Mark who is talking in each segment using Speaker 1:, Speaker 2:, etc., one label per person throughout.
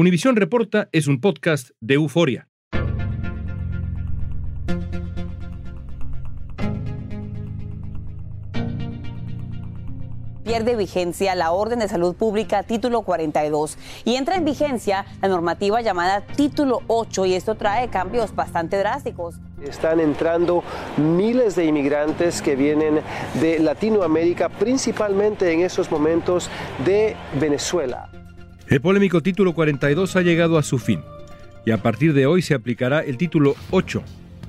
Speaker 1: Univisión Reporta es un podcast de Euforia.
Speaker 2: pierde vigencia la Orden de Salud Pública Título 42 y entra en vigencia la normativa llamada Título 8 y esto trae cambios bastante drásticos.
Speaker 3: Están entrando miles de inmigrantes que vienen de Latinoamérica, principalmente en estos momentos de Venezuela.
Speaker 1: El polémico Título 42 ha llegado a su fin y a partir de hoy se aplicará el Título 8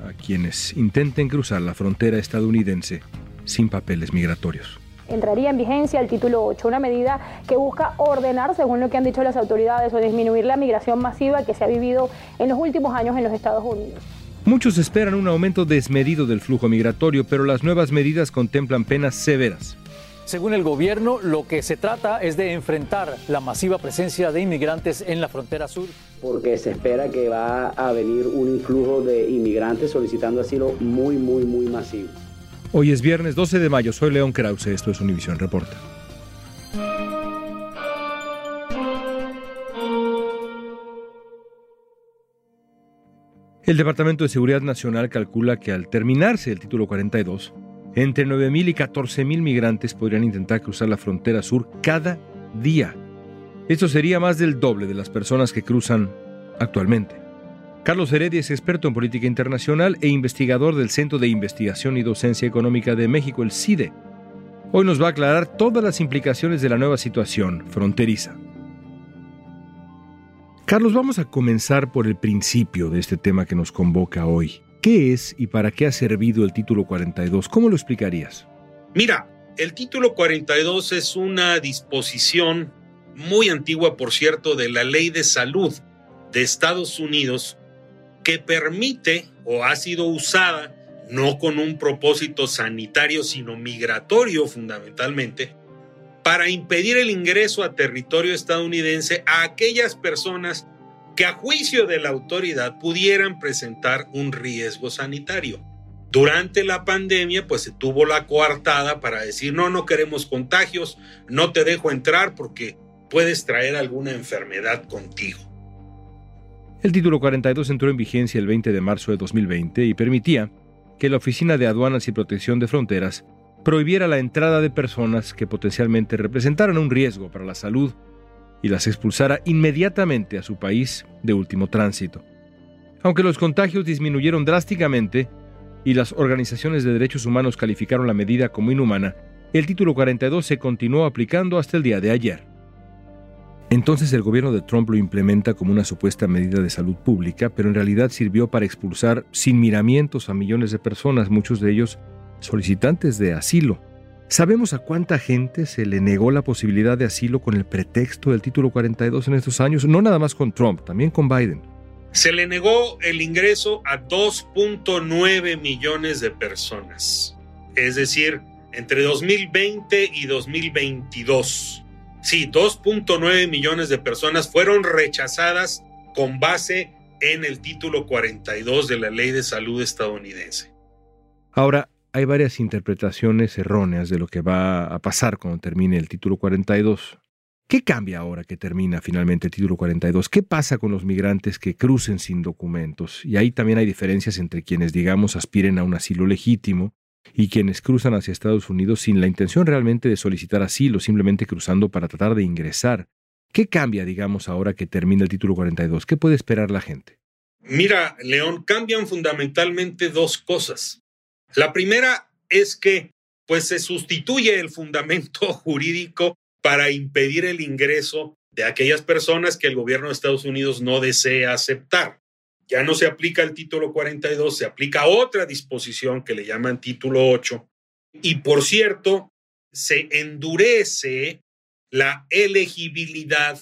Speaker 1: a quienes intenten cruzar la frontera estadounidense sin papeles migratorios
Speaker 4: entraría en vigencia el título 8, una medida que busca ordenar, según lo que han dicho las autoridades, o disminuir la migración masiva que se ha vivido en los últimos años en los Estados Unidos.
Speaker 1: Muchos esperan un aumento desmedido del flujo migratorio, pero las nuevas medidas contemplan penas severas.
Speaker 5: Según el gobierno, lo que se trata es de enfrentar la masiva presencia de inmigrantes en la frontera sur.
Speaker 6: Porque se espera que va a venir un influjo de inmigrantes solicitando asilo muy, muy, muy masivo.
Speaker 1: Hoy es viernes 12 de mayo, soy León Krause, esto es Univisión Reporta. El Departamento de Seguridad Nacional calcula que al terminarse el título 42, entre 9.000 y 14.000 migrantes podrían intentar cruzar la frontera sur cada día. Esto sería más del doble de las personas que cruzan actualmente. Carlos Heredia es experto en política internacional e investigador del Centro de Investigación y Docencia Económica de México, el CIDE. Hoy nos va a aclarar todas las implicaciones de la nueva situación fronteriza. Carlos, vamos a comenzar por el principio de este tema que nos convoca hoy. ¿Qué es y para qué ha servido el título 42? ¿Cómo lo explicarías?
Speaker 7: Mira, el título 42 es una disposición muy antigua, por cierto, de la ley de salud de Estados Unidos que permite o ha sido usada no con un propósito sanitario, sino migratorio fundamentalmente, para impedir el ingreso a territorio estadounidense a aquellas personas que a juicio de la autoridad pudieran presentar un riesgo sanitario. Durante la pandemia, pues se tuvo la coartada para decir, no, no queremos contagios, no te dejo entrar porque puedes traer alguna enfermedad contigo.
Speaker 1: El título 42 entró en vigencia el 20 de marzo de 2020 y permitía que la Oficina de Aduanas y Protección de Fronteras prohibiera la entrada de personas que potencialmente representaran un riesgo para la salud y las expulsara inmediatamente a su país de último tránsito. Aunque los contagios disminuyeron drásticamente y las organizaciones de derechos humanos calificaron la medida como inhumana, el título 42 se continuó aplicando hasta el día de ayer. Entonces el gobierno de Trump lo implementa como una supuesta medida de salud pública, pero en realidad sirvió para expulsar sin miramientos a millones de personas, muchos de ellos solicitantes de asilo. ¿Sabemos a cuánta gente se le negó la posibilidad de asilo con el pretexto del título 42 en estos años? No nada más con Trump, también con Biden.
Speaker 7: Se le negó el ingreso a 2.9 millones de personas, es decir, entre 2020 y 2022. Sí, 2.9 millones de personas fueron rechazadas con base en el título 42 de la Ley de Salud estadounidense.
Speaker 1: Ahora, hay varias interpretaciones erróneas de lo que va a pasar cuando termine el título 42. ¿Qué cambia ahora que termina finalmente el título 42? ¿Qué pasa con los migrantes que crucen sin documentos? Y ahí también hay diferencias entre quienes, digamos, aspiren a un asilo legítimo y quienes cruzan hacia Estados Unidos sin la intención realmente de solicitar asilo, simplemente cruzando para tratar de ingresar. ¿Qué cambia, digamos, ahora que termina el título 42? ¿Qué puede esperar la gente?
Speaker 7: Mira, León, cambian fundamentalmente dos cosas. La primera es que pues se sustituye el fundamento jurídico para impedir el ingreso de aquellas personas que el gobierno de Estados Unidos no desea aceptar. Ya no se aplica el título 42, se aplica otra disposición que le llaman título 8. Y por cierto, se endurece la elegibilidad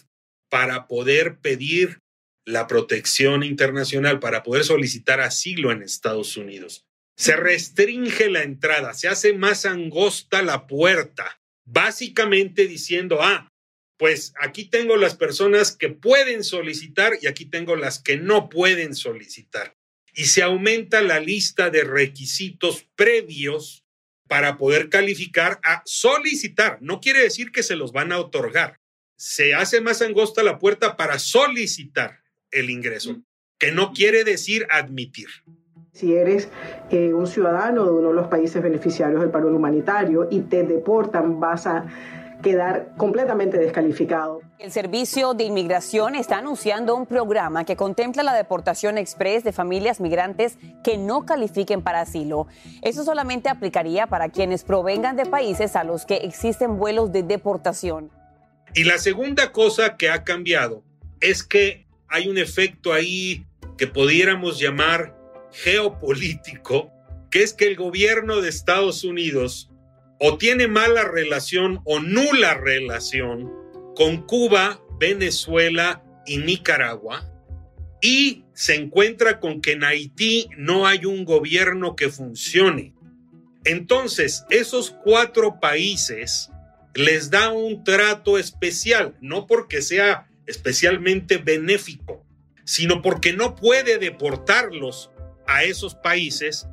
Speaker 7: para poder pedir la protección internacional, para poder solicitar asilo en Estados Unidos. Se restringe la entrada, se hace más angosta la puerta, básicamente diciendo, ah, pues aquí tengo las personas que pueden solicitar y aquí tengo las que no pueden solicitar. Y se aumenta la lista de requisitos previos para poder calificar a solicitar. No quiere decir que se los van a otorgar. Se hace más angosta la puerta para solicitar el ingreso, que no quiere decir admitir.
Speaker 8: Si eres eh, un ciudadano de uno de los países beneficiarios del paro humanitario y te deportan, vas a quedar completamente descalificado.
Speaker 2: El Servicio de Inmigración está anunciando un programa que contempla la deportación express de familias migrantes que no califiquen para asilo. Eso solamente aplicaría para quienes provengan de países a los que existen vuelos de deportación.
Speaker 7: Y la segunda cosa que ha cambiado es que hay un efecto ahí que pudiéramos llamar geopolítico, que es que el gobierno de Estados Unidos o tiene mala relación o nula relación con Cuba, Venezuela y Nicaragua, y se encuentra con que en Haití no hay un gobierno que funcione. Entonces, esos cuatro países les da un trato especial, no porque sea especialmente benéfico, sino porque no puede deportarlos a esos países.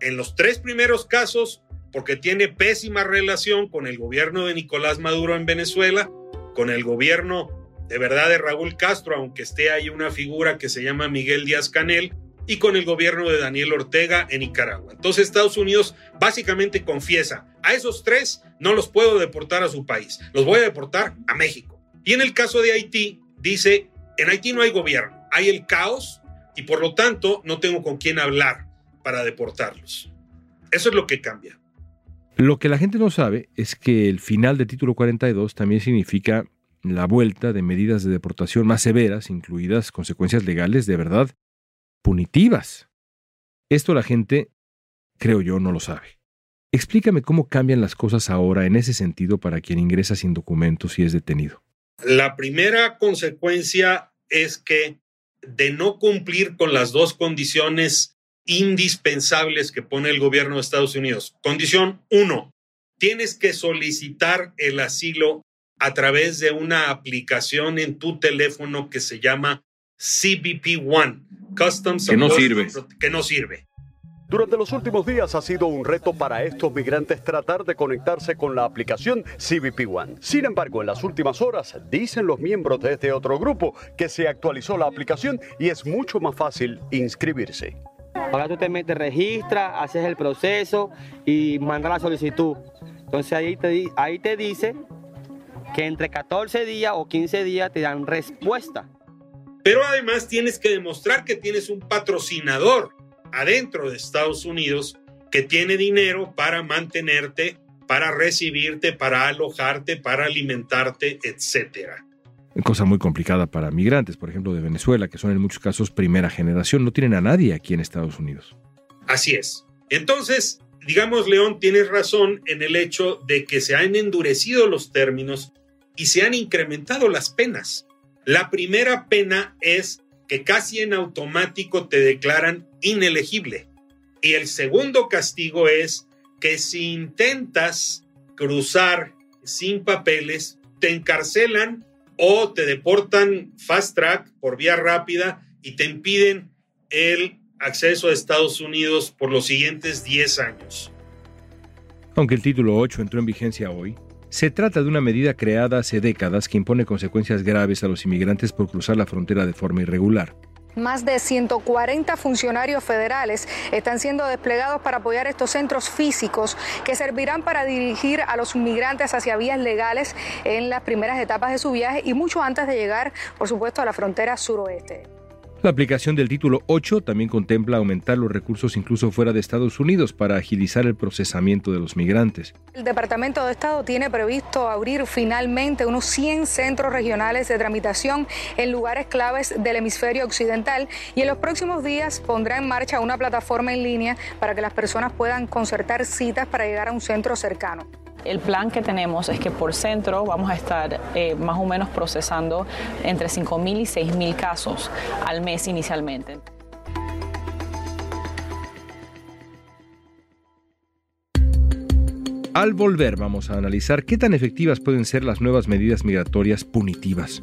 Speaker 7: En los tres primeros casos, porque tiene pésima relación con el gobierno de Nicolás Maduro en Venezuela, con el gobierno de verdad de Raúl Castro, aunque esté ahí una figura que se llama Miguel Díaz Canel, y con el gobierno de Daniel Ortega en Nicaragua. Entonces Estados Unidos básicamente confiesa, a esos tres no los puedo deportar a su país, los voy a deportar a México. Y en el caso de Haití, dice, en Haití no hay gobierno, hay el caos y por lo tanto no tengo con quién hablar para deportarlos. Eso es lo que cambia.
Speaker 1: Lo que la gente no sabe es que el final del título 42 también significa la vuelta de medidas de deportación más severas, incluidas consecuencias legales de verdad punitivas. Esto la gente, creo yo, no lo sabe. Explícame cómo cambian las cosas ahora en ese sentido para quien ingresa sin documentos y es detenido.
Speaker 7: La primera consecuencia es que de no cumplir con las dos condiciones indispensables que pone el gobierno de Estados Unidos. Condición uno, tienes que solicitar el asilo a través de una aplicación en tu teléfono que se llama CBP One, Customs
Speaker 1: que no sirve.
Speaker 7: Que no sirve.
Speaker 9: Durante los últimos días ha sido un reto para estos migrantes tratar de conectarse con la aplicación CBP One. Sin embargo, en las últimas horas, dicen los miembros de este otro grupo que se actualizó la aplicación y es mucho más fácil inscribirse.
Speaker 10: Ahora tú te metes, registras, haces el proceso y mandas la solicitud. Entonces ahí te, ahí te dice que entre 14 días o 15 días te dan respuesta.
Speaker 7: Pero además tienes que demostrar que tienes un patrocinador adentro de Estados Unidos que tiene dinero para mantenerte, para recibirte, para alojarte, para alimentarte, etcétera
Speaker 1: cosa muy complicada para migrantes, por ejemplo, de Venezuela, que son en muchos casos primera generación, no tienen a nadie aquí en Estados Unidos.
Speaker 7: Así es. Entonces, digamos, León, tienes razón en el hecho de que se han endurecido los términos y se han incrementado las penas. La primera pena es que casi en automático te declaran inelegible. Y el segundo castigo es que si intentas cruzar sin papeles, te encarcelan o te deportan fast track por vía rápida y te impiden el acceso a Estados Unidos por los siguientes 10 años.
Speaker 1: Aunque el título 8 entró en vigencia hoy, se trata de una medida creada hace décadas que impone consecuencias graves a los inmigrantes por cruzar la frontera de forma irregular.
Speaker 11: Más de 140 funcionarios federales están siendo desplegados para apoyar estos centros físicos que servirán para dirigir a los migrantes hacia vías legales en las primeras etapas de su viaje y mucho antes de llegar, por supuesto, a la frontera suroeste.
Speaker 1: La aplicación del título 8 también contempla aumentar los recursos incluso fuera de Estados Unidos para agilizar el procesamiento de los migrantes.
Speaker 11: El Departamento de Estado tiene previsto abrir finalmente unos 100 centros regionales de tramitación en lugares claves del hemisferio occidental y en los próximos días pondrá en marcha una plataforma en línea para que las personas puedan concertar citas para llegar a un centro cercano.
Speaker 12: El plan que tenemos es que por centro vamos a estar eh, más o menos procesando entre 5.000 y 6.000 casos al mes inicialmente.
Speaker 1: Al volver vamos a analizar qué tan efectivas pueden ser las nuevas medidas migratorias punitivas.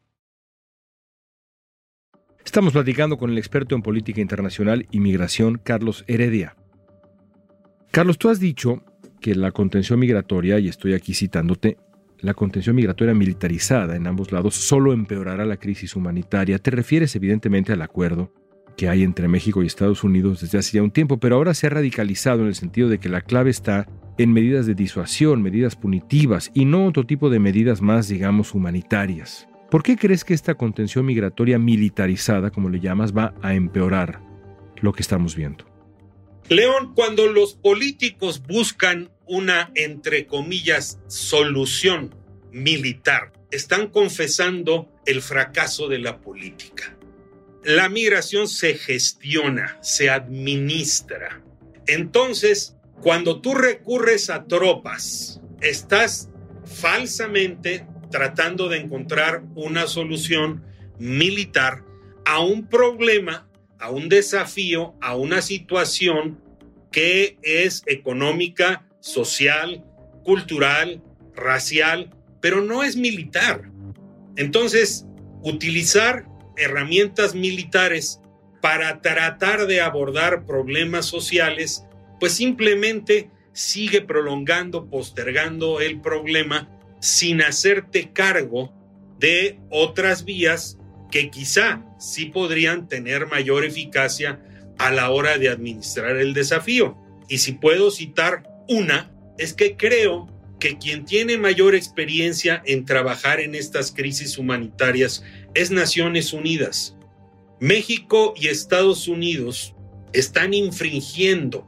Speaker 1: Estamos platicando con el experto en política internacional y migración, Carlos Heredia. Carlos, tú has dicho que la contención migratoria, y estoy aquí citándote, la contención migratoria militarizada en ambos lados solo empeorará la crisis humanitaria. Te refieres evidentemente al acuerdo que hay entre México y Estados Unidos desde hace ya un tiempo, pero ahora se ha radicalizado en el sentido de que la clave está en medidas de disuasión, medidas punitivas y no otro tipo de medidas más, digamos, humanitarias. ¿Por qué crees que esta contención migratoria militarizada, como le llamas, va a empeorar lo que estamos viendo?
Speaker 7: León, cuando los políticos buscan una, entre comillas, solución militar, están confesando el fracaso de la política. La migración se gestiona, se administra. Entonces, cuando tú recurres a tropas, estás falsamente tratando de encontrar una solución militar a un problema, a un desafío, a una situación que es económica, social, cultural, racial, pero no es militar. Entonces, utilizar herramientas militares para tratar de abordar problemas sociales, pues simplemente sigue prolongando, postergando el problema sin hacerte cargo de otras vías que quizá sí podrían tener mayor eficacia a la hora de administrar el desafío. Y si puedo citar una, es que creo que quien tiene mayor experiencia en trabajar en estas crisis humanitarias es Naciones Unidas. México y Estados Unidos están infringiendo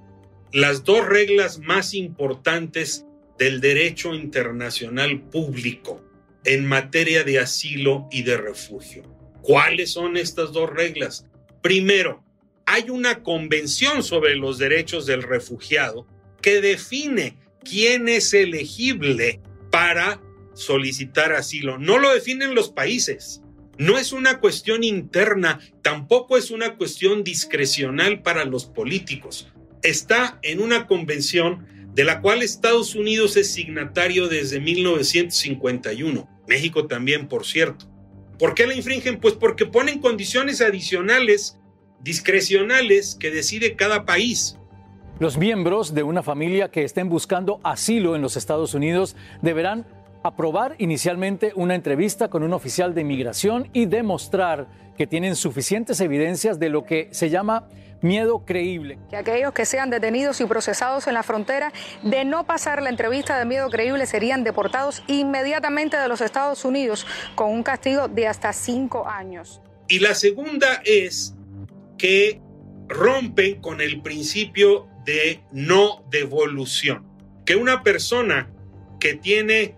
Speaker 7: las dos reglas más importantes del derecho internacional público en materia de asilo y de refugio. ¿Cuáles son estas dos reglas? Primero, hay una convención sobre los derechos del refugiado que define quién es elegible para solicitar asilo. No lo definen los países. No es una cuestión interna, tampoco es una cuestión discrecional para los políticos. Está en una convención de la cual Estados Unidos es signatario desde 1951. México también, por cierto. ¿Por qué la infringen? Pues porque ponen condiciones adicionales, discrecionales, que decide cada país.
Speaker 5: Los miembros de una familia que estén buscando asilo en los Estados Unidos deberán aprobar inicialmente una entrevista con un oficial de inmigración y demostrar que tienen suficientes evidencias de lo que se llama miedo creíble.
Speaker 11: Que aquellos que sean detenidos y procesados en la frontera de no pasar la entrevista de miedo creíble serían deportados inmediatamente de los Estados Unidos con un castigo de hasta cinco años.
Speaker 7: Y la segunda es que rompen con el principio de no devolución. Que una persona que tiene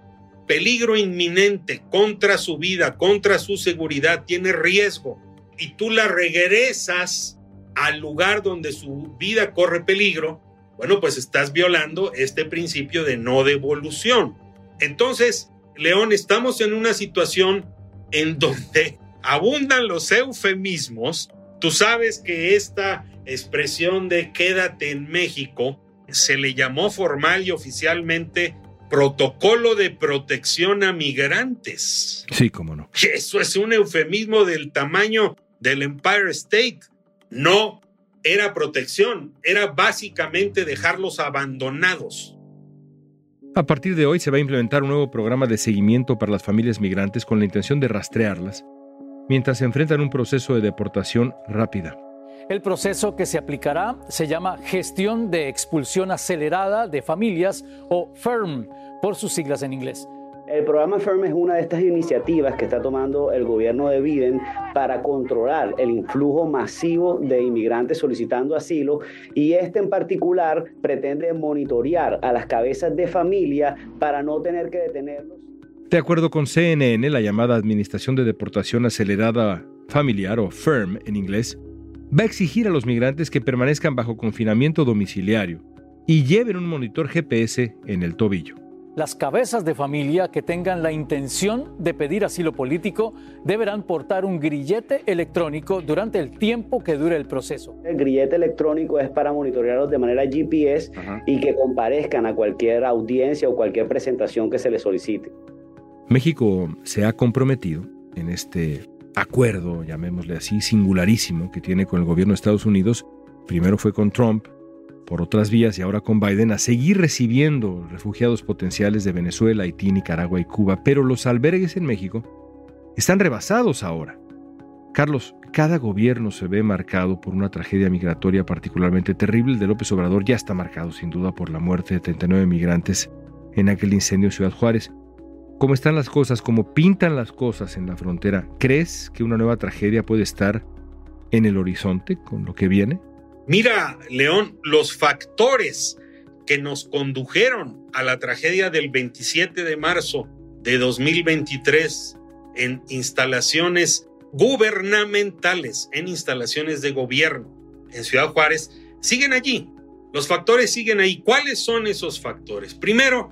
Speaker 7: peligro inminente contra su vida, contra su seguridad, tiene riesgo y tú la regresas al lugar donde su vida corre peligro, bueno, pues estás violando este principio de no devolución. Entonces, León, estamos en una situación en donde abundan los eufemismos. Tú sabes que esta expresión de quédate en México se le llamó formal y oficialmente protocolo de protección a migrantes.
Speaker 1: Sí, cómo no.
Speaker 7: Eso es un eufemismo del tamaño del Empire State. No era protección, era básicamente dejarlos abandonados.
Speaker 1: A partir de hoy se va a implementar un nuevo programa de seguimiento para las familias migrantes con la intención de rastrearlas mientras se enfrentan un proceso de deportación rápida.
Speaker 5: El proceso que se aplicará se llama Gestión de Expulsión Acelerada de Familias o FIRM por sus siglas en inglés.
Speaker 6: El programa FIRM es una de estas iniciativas que está tomando el gobierno de Biden para controlar el influjo masivo de inmigrantes solicitando asilo y este en particular pretende monitorear a las cabezas de familia para no tener que detenerlos.
Speaker 1: De acuerdo con CNN, la llamada Administración de Deportación Acelerada Familiar o FIRM en inglés, va a exigir a los migrantes que permanezcan bajo confinamiento domiciliario y lleven un monitor GPS en el tobillo.
Speaker 5: Las cabezas de familia que tengan la intención de pedir asilo político deberán portar un grillete electrónico durante el tiempo que dure el proceso.
Speaker 6: El grillete electrónico es para monitorearlos de manera GPS y que comparezcan a cualquier audiencia o cualquier presentación que se les solicite.
Speaker 1: México se ha comprometido en este acuerdo, llamémosle así, singularísimo que tiene con el gobierno de Estados Unidos. Primero fue con Trump, por otras vías y ahora con Biden a seguir recibiendo refugiados potenciales de Venezuela, Haití, Nicaragua y Cuba, pero los albergues en México están rebasados ahora. Carlos, cada gobierno se ve marcado por una tragedia migratoria particularmente terrible. El de López Obrador ya está marcado sin duda por la muerte de 39 migrantes en aquel incendio en Ciudad Juárez. ¿Cómo están las cosas? ¿Cómo pintan las cosas en la frontera? ¿Crees que una nueva tragedia puede estar en el horizonte con lo que viene?
Speaker 7: Mira, León, los factores que nos condujeron a la tragedia del 27 de marzo de 2023 en instalaciones gubernamentales, en instalaciones de gobierno en Ciudad Juárez, siguen allí. Los factores siguen ahí. ¿Cuáles son esos factores? Primero,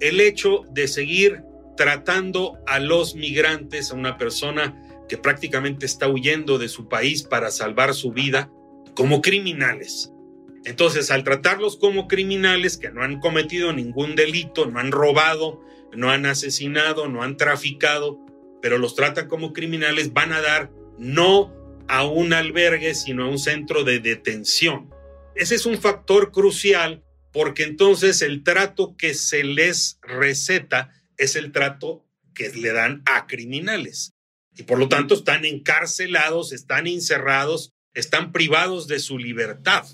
Speaker 7: el hecho de seguir tratando a los migrantes, a una persona que prácticamente está huyendo de su país para salvar su vida, como criminales. Entonces, al tratarlos como criminales que no han cometido ningún delito, no han robado, no han asesinado, no han traficado, pero los tratan como criminales, van a dar no a un albergue, sino a un centro de detención. Ese es un factor crucial porque entonces el trato que se les receta es el trato que le dan a criminales. Y por lo tanto están encarcelados, están encerrados están privados de su libertad.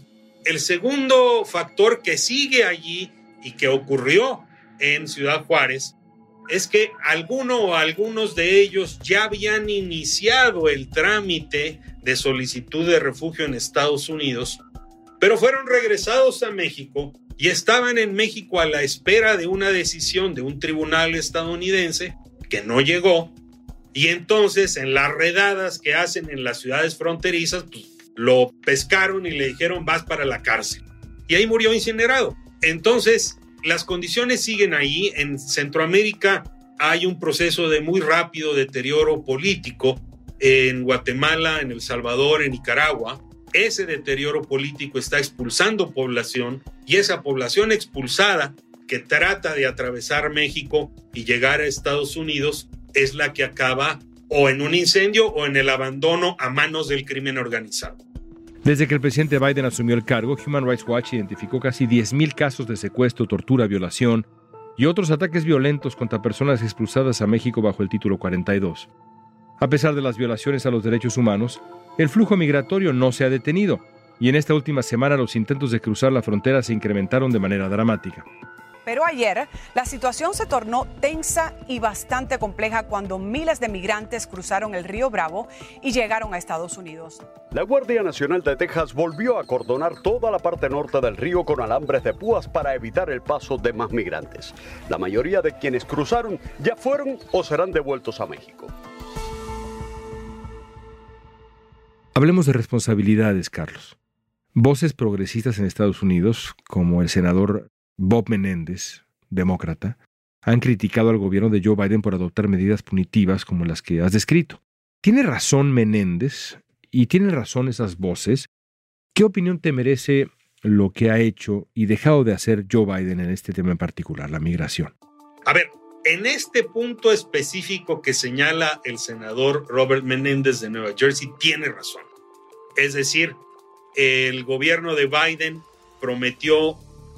Speaker 7: El segundo factor que sigue allí y que ocurrió en Ciudad Juárez es que alguno o algunos de ellos ya habían iniciado el trámite de solicitud de refugio en Estados Unidos, pero fueron regresados a México y estaban en México a la espera de una decisión de un tribunal estadounidense que no llegó y entonces en las redadas que hacen en las ciudades fronterizas, pues lo pescaron y le dijeron vas para la cárcel. Y ahí murió incinerado. Entonces, las condiciones siguen ahí. En Centroamérica hay un proceso de muy rápido deterioro político. En Guatemala, en El Salvador, en Nicaragua, ese deterioro político está expulsando población y esa población expulsada que trata de atravesar México y llegar a Estados Unidos es la que acaba o en un incendio o en el abandono a manos del crimen organizado.
Speaker 1: Desde que el presidente Biden asumió el cargo, Human Rights Watch identificó casi 10.000 casos de secuestro, tortura, violación y otros ataques violentos contra personas expulsadas a México bajo el título 42. A pesar de las violaciones a los derechos humanos, el flujo migratorio no se ha detenido y en esta última semana los intentos de cruzar la frontera se incrementaron de manera dramática.
Speaker 13: Pero ayer la situación se tornó tensa y bastante compleja cuando miles de migrantes cruzaron el río Bravo y llegaron a Estados Unidos.
Speaker 9: La Guardia Nacional de Texas volvió a acordonar toda la parte norte del río con alambres de púas para evitar el paso de más migrantes. La mayoría de quienes cruzaron ya fueron o serán devueltos a México.
Speaker 1: Hablemos de responsabilidades, Carlos. Voces progresistas en Estados Unidos, como el senador Bob Menéndez, demócrata, han criticado al gobierno de Joe Biden por adoptar medidas punitivas como las que has descrito. ¿Tiene razón Menéndez y tienen razón esas voces? ¿Qué opinión te merece lo que ha hecho y dejado de hacer Joe Biden en este tema en particular, la migración?
Speaker 7: A ver, en este punto específico que señala el senador Robert Menéndez de Nueva Jersey, tiene razón. Es decir, el gobierno de Biden prometió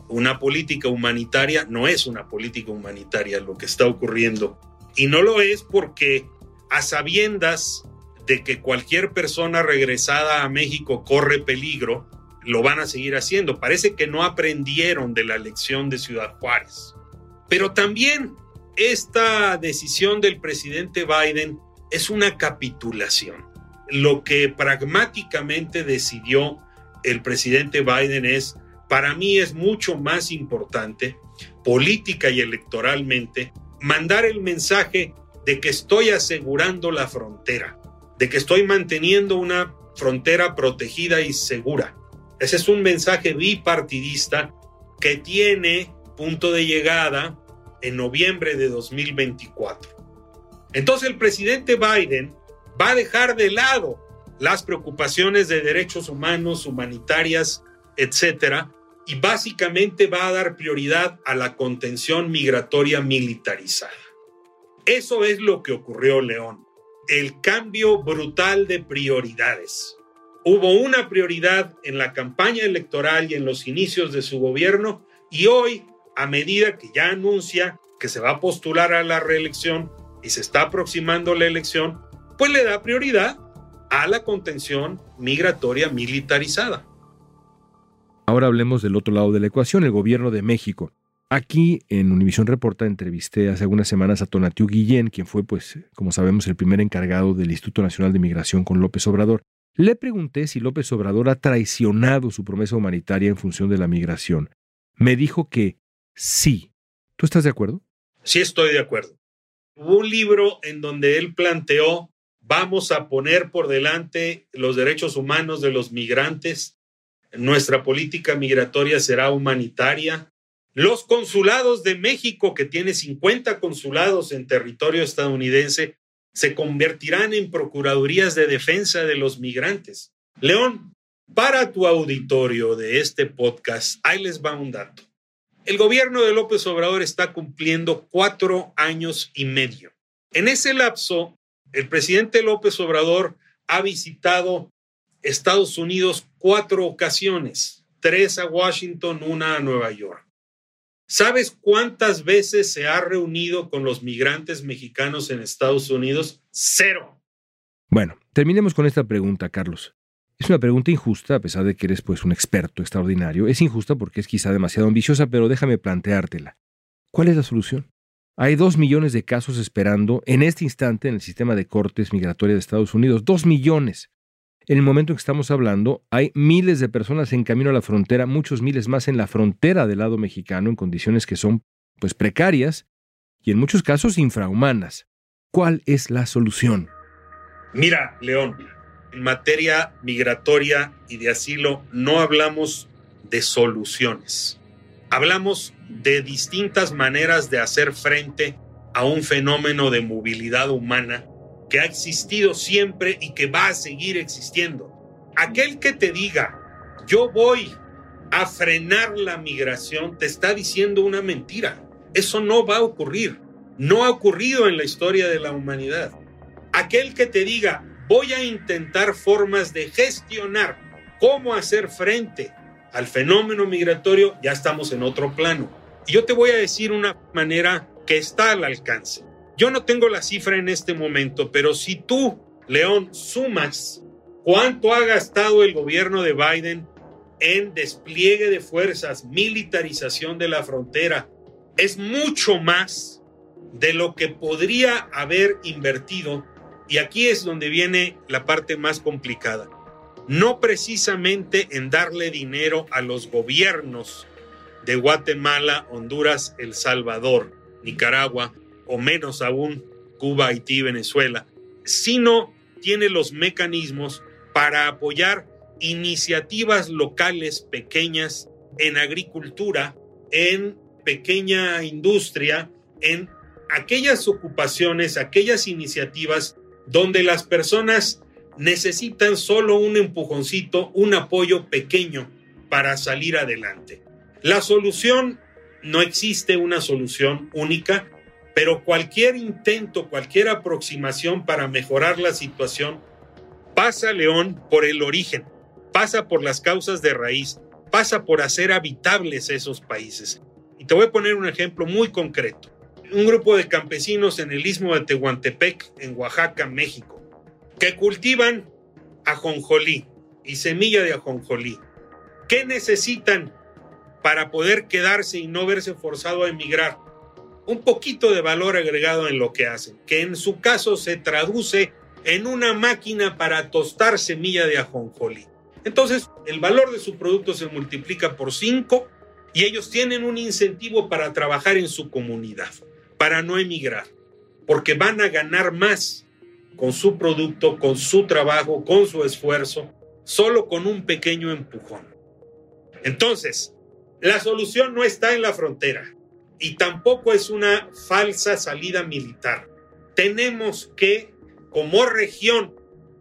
Speaker 7: una política humanitaria, no es una política humanitaria lo que está ocurriendo. Y no lo es porque a sabiendas de que cualquier persona regresada a México corre peligro, lo van a seguir haciendo. Parece que no aprendieron de la lección de Ciudad Juárez. Pero también esta decisión del presidente Biden es una capitulación. Lo que pragmáticamente decidió el presidente Biden es para mí es mucho más importante, política y electoralmente, mandar el mensaje de que estoy asegurando la frontera, de que estoy manteniendo una frontera protegida y segura. Ese es un mensaje bipartidista que tiene punto de llegada en noviembre de 2024. Entonces el presidente Biden va a dejar de lado las preocupaciones de derechos humanos, humanitarias, etcétera, y básicamente va a dar prioridad a la contención migratoria militarizada. Eso es lo que ocurrió, León. El cambio brutal de prioridades. Hubo una prioridad en la campaña electoral y en los inicios de su gobierno y hoy, a medida que ya anuncia que se va a postular a la reelección y se está aproximando la elección, pues le da prioridad a la contención migratoria militarizada.
Speaker 1: Ahora hablemos del otro lado de la ecuación, el gobierno de México. Aquí en Univisión Reporta entrevisté hace algunas semanas a Tonatiu Guillén, quien fue, pues, como sabemos, el primer encargado del Instituto Nacional de Migración con López Obrador. Le pregunté si López Obrador ha traicionado su promesa humanitaria en función de la migración. Me dijo que sí. ¿Tú estás de acuerdo?
Speaker 7: Sí, estoy de acuerdo. Hubo un libro en donde él planteó, vamos a poner por delante los derechos humanos de los migrantes nuestra política migratoria será humanitaria. Los consulados de México, que tiene 50 consulados en territorio estadounidense, se convertirán en procuradurías de defensa de los migrantes. León, para tu auditorio de este podcast, ahí les va un dato. El gobierno de López Obrador está cumpliendo cuatro años y medio. En ese lapso, el presidente López Obrador ha visitado Estados Unidos cuatro ocasiones, tres a Washington, una a Nueva York. ¿Sabes cuántas veces se ha reunido con los migrantes mexicanos en Estados Unidos? Cero.
Speaker 1: Bueno, terminemos con esta pregunta, Carlos. Es una pregunta injusta, a pesar de que eres pues un experto extraordinario. Es injusta porque es quizá demasiado ambiciosa, pero déjame planteártela. ¿Cuál es la solución? Hay dos millones de casos esperando en este instante en el sistema de cortes migratorias de Estados Unidos. Dos millones. En el momento en que estamos hablando, hay miles de personas en camino a la frontera, muchos miles más en la frontera del lado mexicano, en condiciones que son pues precarias y en muchos casos infrahumanas. ¿Cuál es la solución?
Speaker 7: Mira, León, en materia migratoria y de asilo no hablamos de soluciones. Hablamos de distintas maneras de hacer frente a un fenómeno de movilidad humana que ha existido siempre y que va a seguir existiendo. Aquel que te diga, yo voy a frenar la migración, te está diciendo una mentira. Eso no va a ocurrir. No ha ocurrido en la historia de la humanidad. Aquel que te diga, voy a intentar formas de gestionar cómo hacer frente al fenómeno migratorio, ya estamos en otro plano. Y yo te voy a decir una manera que está al alcance. Yo no tengo la cifra en este momento, pero si tú, León, sumas cuánto ha gastado el gobierno de Biden en despliegue de fuerzas, militarización de la frontera, es mucho más de lo que podría haber invertido. Y aquí es donde viene la parte más complicada. No precisamente en darle dinero a los gobiernos de Guatemala, Honduras, El Salvador, Nicaragua, o menos aún Cuba, Haití, Venezuela, sino tiene los mecanismos para apoyar iniciativas locales pequeñas en agricultura, en pequeña industria en aquellas ocupaciones, aquellas iniciativas donde las personas necesitan solo un empujoncito, un apoyo pequeño para salir adelante. La solución, no existe una solución única, pero cualquier intento, cualquier aproximación para mejorar la situación pasa, León, por el origen, pasa por las causas de raíz, pasa por hacer habitables esos países. Y te voy a poner un ejemplo muy concreto. Un grupo de campesinos en el istmo de Tehuantepec, en Oaxaca, México, que cultivan ajonjolí y semilla de ajonjolí. ¿Qué necesitan para poder quedarse y no verse forzado a emigrar? Un poquito de valor agregado en lo que hacen, que en su caso se traduce en una máquina para tostar semilla de ajonjolí. Entonces, el valor de su producto se multiplica por cinco y ellos tienen un incentivo para trabajar en su comunidad, para no emigrar, porque van a ganar más con su producto, con su trabajo, con su esfuerzo, solo con un pequeño empujón. Entonces, la solución no está en la frontera y tampoco es una falsa salida militar. Tenemos que, como región,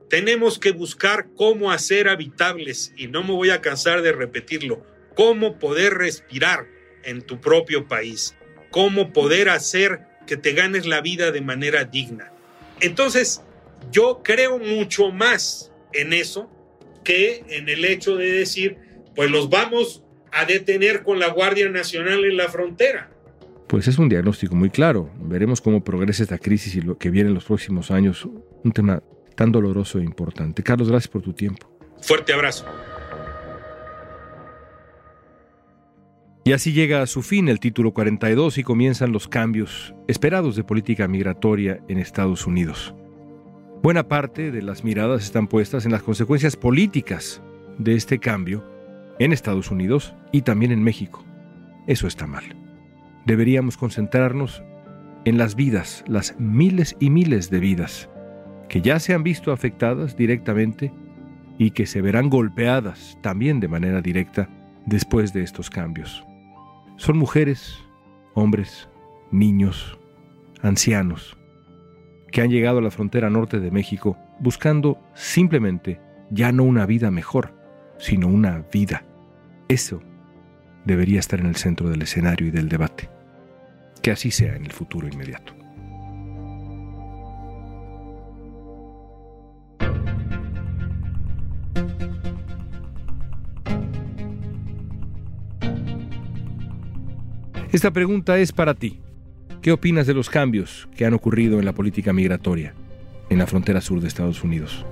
Speaker 7: tenemos que buscar cómo hacer habitables, y no me voy a cansar de repetirlo, cómo poder respirar en tu propio país, cómo poder hacer que te ganes la vida de manera digna. Entonces, yo creo mucho más en eso que en el hecho de decir, pues los vamos a detener con la Guardia Nacional en la frontera.
Speaker 1: Pues es un diagnóstico muy claro. Veremos cómo progresa esta crisis y lo que viene en los próximos años. Un tema tan doloroso e importante. Carlos, gracias por tu tiempo.
Speaker 7: Fuerte abrazo.
Speaker 1: Y así llega a su fin el título 42 y comienzan los cambios esperados de política migratoria en Estados Unidos. Buena parte de las miradas están puestas en las consecuencias políticas de este cambio en Estados Unidos y también en México. Eso está mal. Deberíamos concentrarnos en las vidas, las miles y miles de vidas que ya se han visto afectadas directamente y que se verán golpeadas también de manera directa después de estos cambios. Son mujeres, hombres, niños, ancianos, que han llegado a la frontera norte de México buscando simplemente ya no una vida mejor, sino una vida. Eso debería estar en el centro del escenario y del debate. Que así sea en el futuro inmediato. Esta pregunta es para ti. ¿Qué opinas de los cambios que han ocurrido en la política migratoria en la frontera sur de Estados Unidos?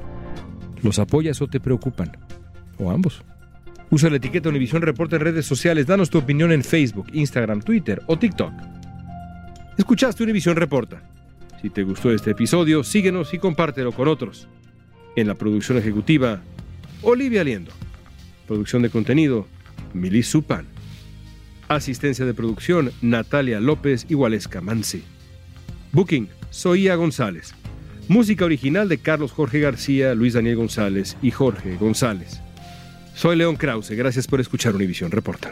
Speaker 1: ¿Los apoyas o te preocupan? ¿O ambos? Usa la etiqueta Univisión Reporta en redes sociales. Danos tu opinión en Facebook, Instagram, Twitter o TikTok. Escuchaste Univisión Reporta. Si te gustó este episodio, síguenos y compártelo con otros. En la producción ejecutiva, Olivia Liendo. Producción de contenido, Milis Supan. Asistencia de producción, Natalia López y Waleska Mansi. Booking, Soía González. Música original de Carlos Jorge García, Luis Daniel González y Jorge González. Soy León Krause, gracias por escuchar Univisión Reporta.